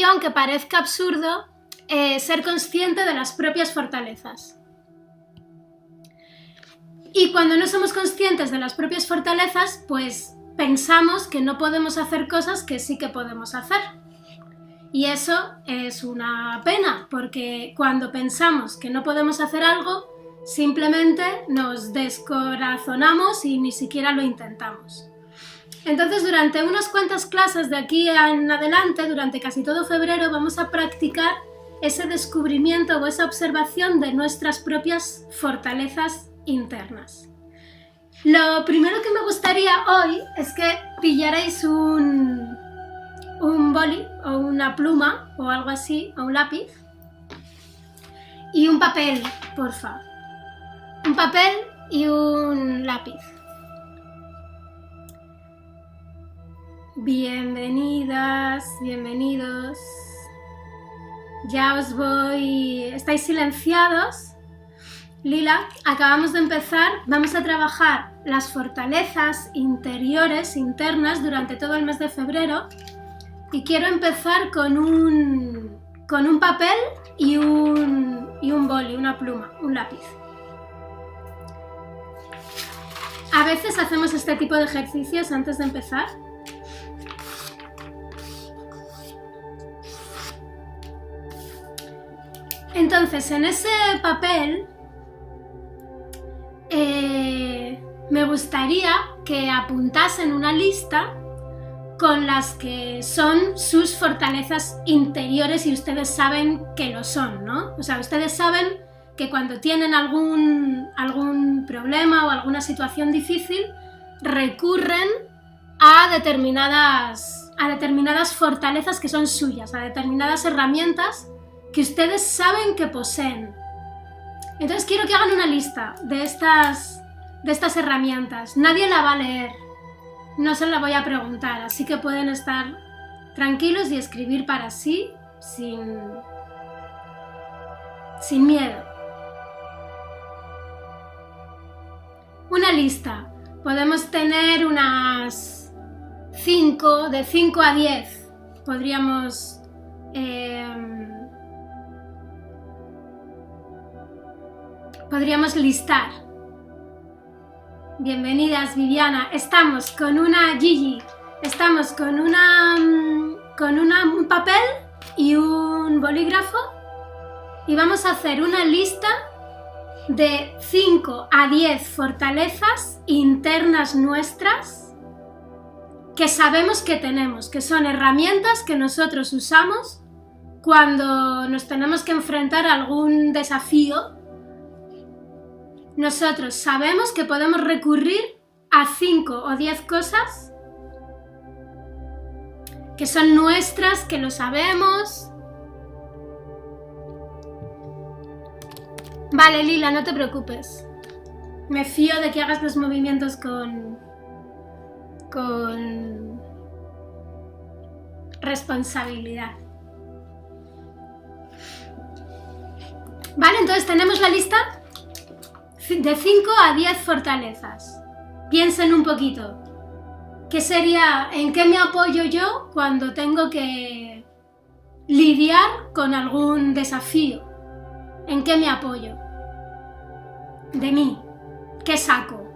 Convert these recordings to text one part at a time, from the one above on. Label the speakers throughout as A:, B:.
A: sencillo, aunque parezca absurdo, eh, ser consciente de las propias fortalezas. Y cuando no somos conscientes de las propias fortalezas, pues pensamos que no podemos hacer cosas que sí que podemos hacer. Y eso es una pena, porque cuando pensamos que no podemos hacer algo, simplemente nos descorazonamos y ni siquiera lo intentamos. Entonces, durante unas cuantas clases de aquí en adelante, durante casi todo febrero, vamos a practicar ese descubrimiento o esa observación de nuestras propias fortalezas internas. Lo primero que me gustaría hoy es que pillarais un, un boli o una pluma o algo así, o un lápiz y un papel, porfa. Un papel y un lápiz. Bienvenidas, bienvenidos. Ya os voy... ¿Estáis silenciados? Lila, acabamos de empezar. Vamos a trabajar las fortalezas interiores, internas, durante todo el mes de febrero. Y quiero empezar con un, con un papel y un, y un boli, una pluma, un lápiz. A veces hacemos este tipo de ejercicios antes de empezar. Entonces, en ese papel eh, me gustaría que apuntasen una lista con las que son sus fortalezas interiores y ustedes saben que lo son, ¿no? O sea, ustedes saben que cuando tienen algún, algún problema o alguna situación difícil, recurren a determinadas, a determinadas fortalezas que son suyas, a determinadas herramientas que ustedes saben que poseen. Entonces quiero que hagan una lista de estas, de estas herramientas. Nadie la va a leer, no se la voy a preguntar, así que pueden estar tranquilos y escribir para sí sin, sin miedo. Una lista. Podemos tener unas 5, de 5 a 10. Podríamos... Em, podríamos listar. Bienvenidas Viviana, estamos con una Gigi, estamos con una con un papel y un bolígrafo. Y vamos a hacer una lista de 5 a 10 fortalezas internas nuestras que sabemos que tenemos, que son herramientas que nosotros usamos cuando nos tenemos que enfrentar a algún desafío nosotros sabemos que podemos recurrir a 5 o 10 cosas que son nuestras, que lo sabemos. Vale, Lila, no te preocupes. Me fío de que hagas los movimientos con... con... responsabilidad. Vale, entonces tenemos la lista de 5 a 10 fortalezas. Piensen un poquito. ¿Qué sería, en qué me apoyo yo cuando tengo que lidiar con algún desafío? ¿En qué me apoyo? De mí. ¿Qué saco?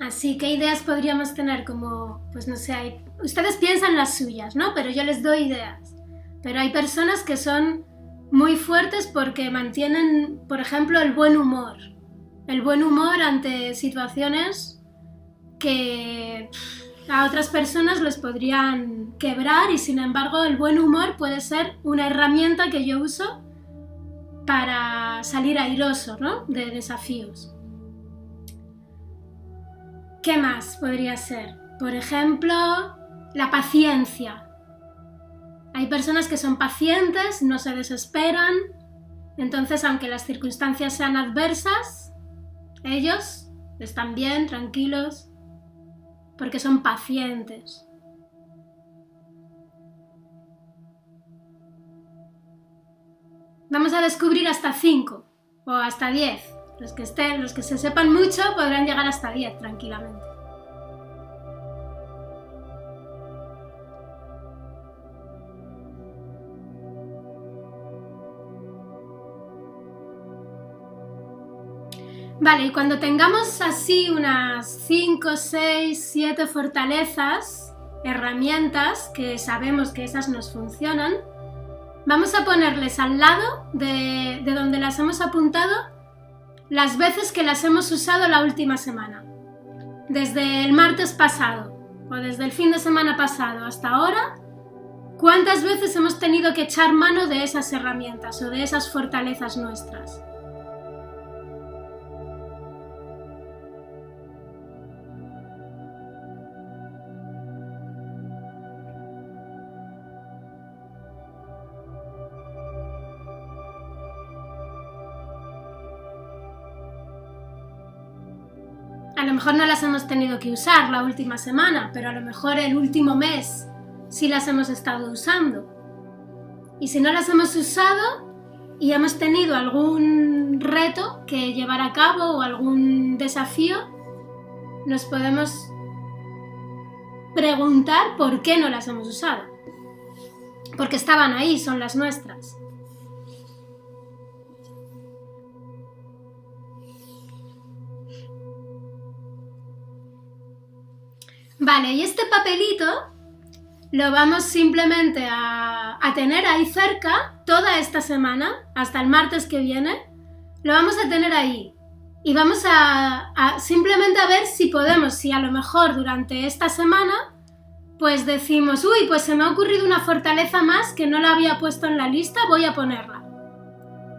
A: Así, ¿qué ideas podríamos tener? Como, pues no sé, ustedes piensan las suyas, ¿no? Pero yo les doy ideas. Pero hay personas que son muy fuertes porque mantienen, por ejemplo, el buen humor. El buen humor ante situaciones que a otras personas les podrían quebrar y sin embargo el buen humor puede ser una herramienta que yo uso para salir airoso ¿no? de desafíos. ¿Qué más podría ser? Por ejemplo, la paciencia. Hay personas que son pacientes, no se desesperan, entonces aunque las circunstancias sean adversas, ellos están bien, tranquilos, porque son pacientes. Vamos a descubrir hasta 5 o hasta 10. Los que estén, los que se sepan mucho podrán llegar hasta 10 tranquilamente. Vale, y cuando tengamos así unas 5, 6, 7 fortalezas, herramientas que sabemos que esas nos funcionan, vamos a ponerles al lado de, de donde las hemos apuntado las veces que las hemos usado la última semana. Desde el martes pasado o desde el fin de semana pasado hasta ahora, ¿cuántas veces hemos tenido que echar mano de esas herramientas o de esas fortalezas nuestras? Mejor no las hemos tenido que usar la última semana, pero a lo mejor el último mes sí las hemos estado usando. Y si no las hemos usado y hemos tenido algún reto que llevar a cabo o algún desafío, nos podemos preguntar por qué no las hemos usado. Porque estaban ahí, son las nuestras. Vale, y este papelito lo vamos simplemente a, tener ahí cerca toda esta semana, hasta el martes que viene. Lo vamos a tener ahí. Y vamos a, simplemente a ver si podemos, si a lo mejor durante esta semana, pues decimos, uy, pues se me ha ocurrido una fortaleza más que no la había puesto en la lista, voy a ponerla.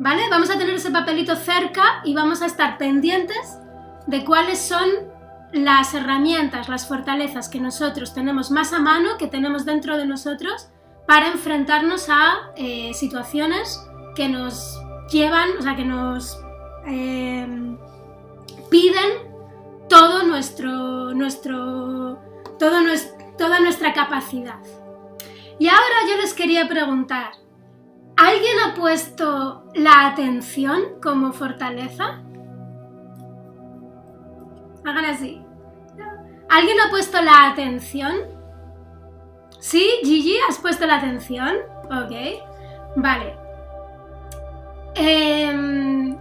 A: ¿Vale? Vamos a tener ese papelito cerca y vamos a estar pendientes de cuáles son las herramientas, las fortalezas que nosotros tenemos más a mano, que tenemos dentro de nosotros, para enfrentarnos a eh, situaciones que nos llevan, o sea, que nos em, piden todo nuestro, nuestro, todo toda nuestra capacidad. Y ahora yo les quería preguntar, ¿alguien ha puesto la atención como fortaleza? Hagan así. ¿Alguien ha puesto la atención? ¿Sí? Gigi, ¿has puesto la atención? Ok. Vale. Em,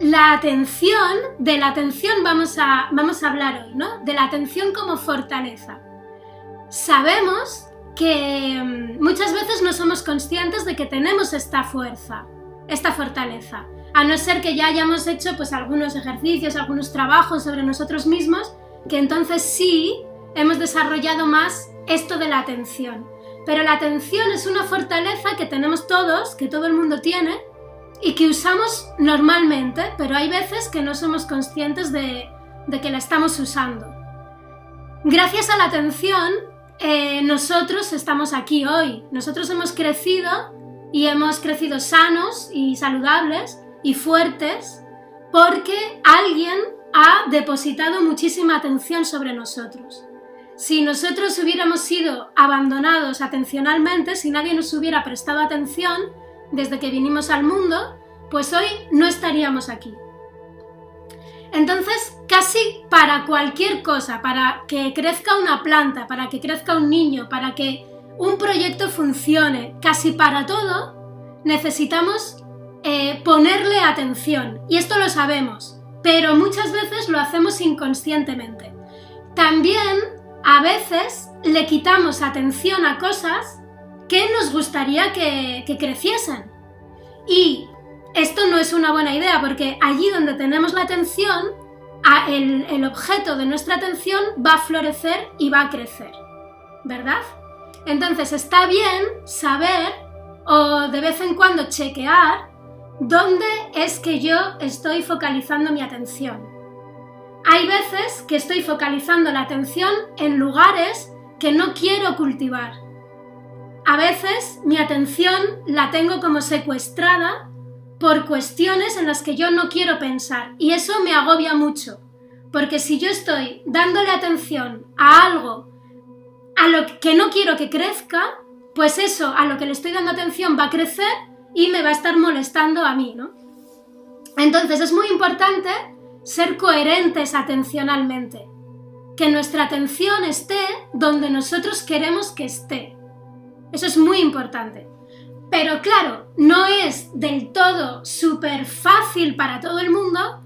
A: la atención, de la atención vamos a, vamos a hablar hoy, ¿no? De la atención como fortaleza. Sabemos que em, muchas veces no somos conscientes de que tenemos esta fuerza, esta fortaleza a no ser que ya hayamos hecho pues algunos ejercicios, algunos trabajos sobre nosotros mismos, que entonces sí hemos desarrollado más esto de la atención. Pero la atención es una fortaleza que tenemos todos, que todo el mundo tiene, y que usamos normalmente, pero hay veces que no somos conscientes de, que la estamos usando. Gracias a la atención, eh, nosotros estamos aquí hoy. Nosotros hemos crecido y hemos crecido sanos y saludables y fuertes porque alguien ha depositado muchísima atención sobre nosotros. Si nosotros hubiéramos sido abandonados atencionalmente, si nadie nos hubiera prestado atención desde que vinimos al mundo, pues hoy no estaríamos aquí. Entonces, casi para cualquier cosa, para que crezca una planta, para que crezca un niño, para que un proyecto funcione, casi para todo, necesitamos eh, ponerle atención. Y esto lo sabemos, pero muchas veces lo hacemos inconscientemente. También a veces le quitamos atención a cosas que nos gustaría que, creciesen. Y esto no es una buena idea porque allí donde tenemos la atención el objeto de nuestra atención va a florecer y va a crecer, ¿verdad? Entonces está bien saber o de vez en cuando chequear dónde es que yo estoy focalizando mi atención. Hay veces que estoy focalizando la atención en lugares que no quiero cultivar. A veces mi atención la tengo como secuestrada por cuestiones en las que yo no quiero pensar y eso me agobia mucho, porque si yo estoy dándole atención a algo a lo que no quiero que crezca, pues eso a lo que le estoy dando atención va a crecer y me va a estar molestando a mí, ¿no? Entonces es muy importante ser coherentes atencionalmente, que nuestra atención esté donde nosotros queremos que esté. Eso es muy importante. Pero claro, no es del todo súper fácil para todo el mundo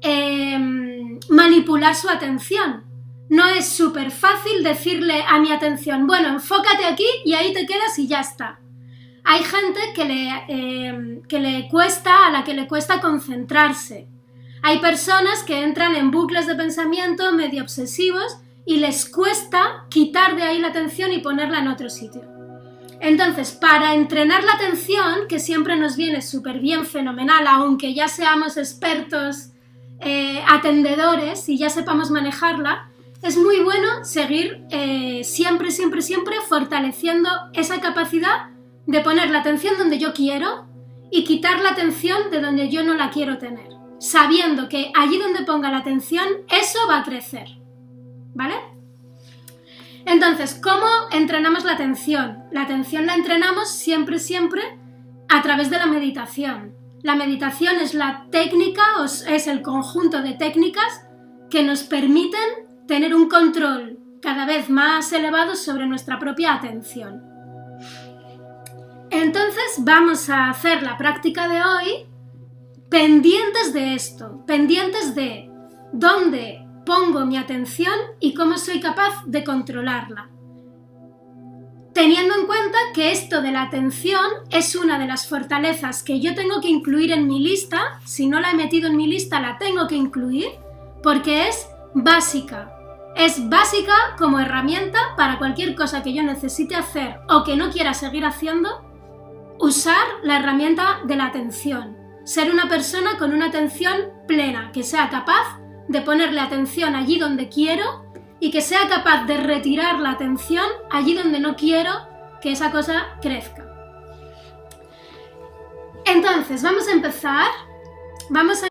A: em, manipular su atención. No es súper fácil decirle a mi atención, bueno, enfócate aquí y ahí te quedas y ya está. Hay gente que le, em, que le cuesta, a la que le cuesta concentrarse. Hay personas que entran en bucles de pensamiento medio obsesivos y les cuesta quitar de ahí la atención y ponerla en otro sitio. Entonces, para entrenar la atención, que siempre nos viene súper bien, fenomenal, aunque ya seamos expertos eh, atendedores y ya sepamos manejarla, es muy bueno seguir eh, siempre, siempre, siempre fortaleciendo esa capacidad de poner la atención donde yo quiero y quitar la atención de donde yo no la quiero tener sabiendo que allí donde ponga la atención, eso va a crecer. ¿Vale? Entonces, ¿cómo entrenamos la atención? La atención la entrenamos siempre, siempre a través de la meditación. La meditación es la técnica, es el conjunto de técnicas que nos permiten tener un control cada vez más elevado sobre nuestra propia atención. Entonces vamos a hacer la práctica de hoy pendientes de esto, pendientes de dónde pongo mi atención y cómo soy capaz de controlarla. Teniendo en cuenta que esto de la atención es una de las fortalezas que yo tengo que incluir en mi lista, si no la he metido en mi lista la tengo que incluir, porque es básica. Es básica como herramienta para cualquier cosa que yo necesite hacer o que no quiera seguir haciendo, usar la herramienta de la atención ser una persona con una atención plena, que sea capaz de ponerle atención allí donde quiero y que sea capaz de retirar la atención allí donde no quiero que esa cosa crezca. Entonces, vamos a empezar. Vamos a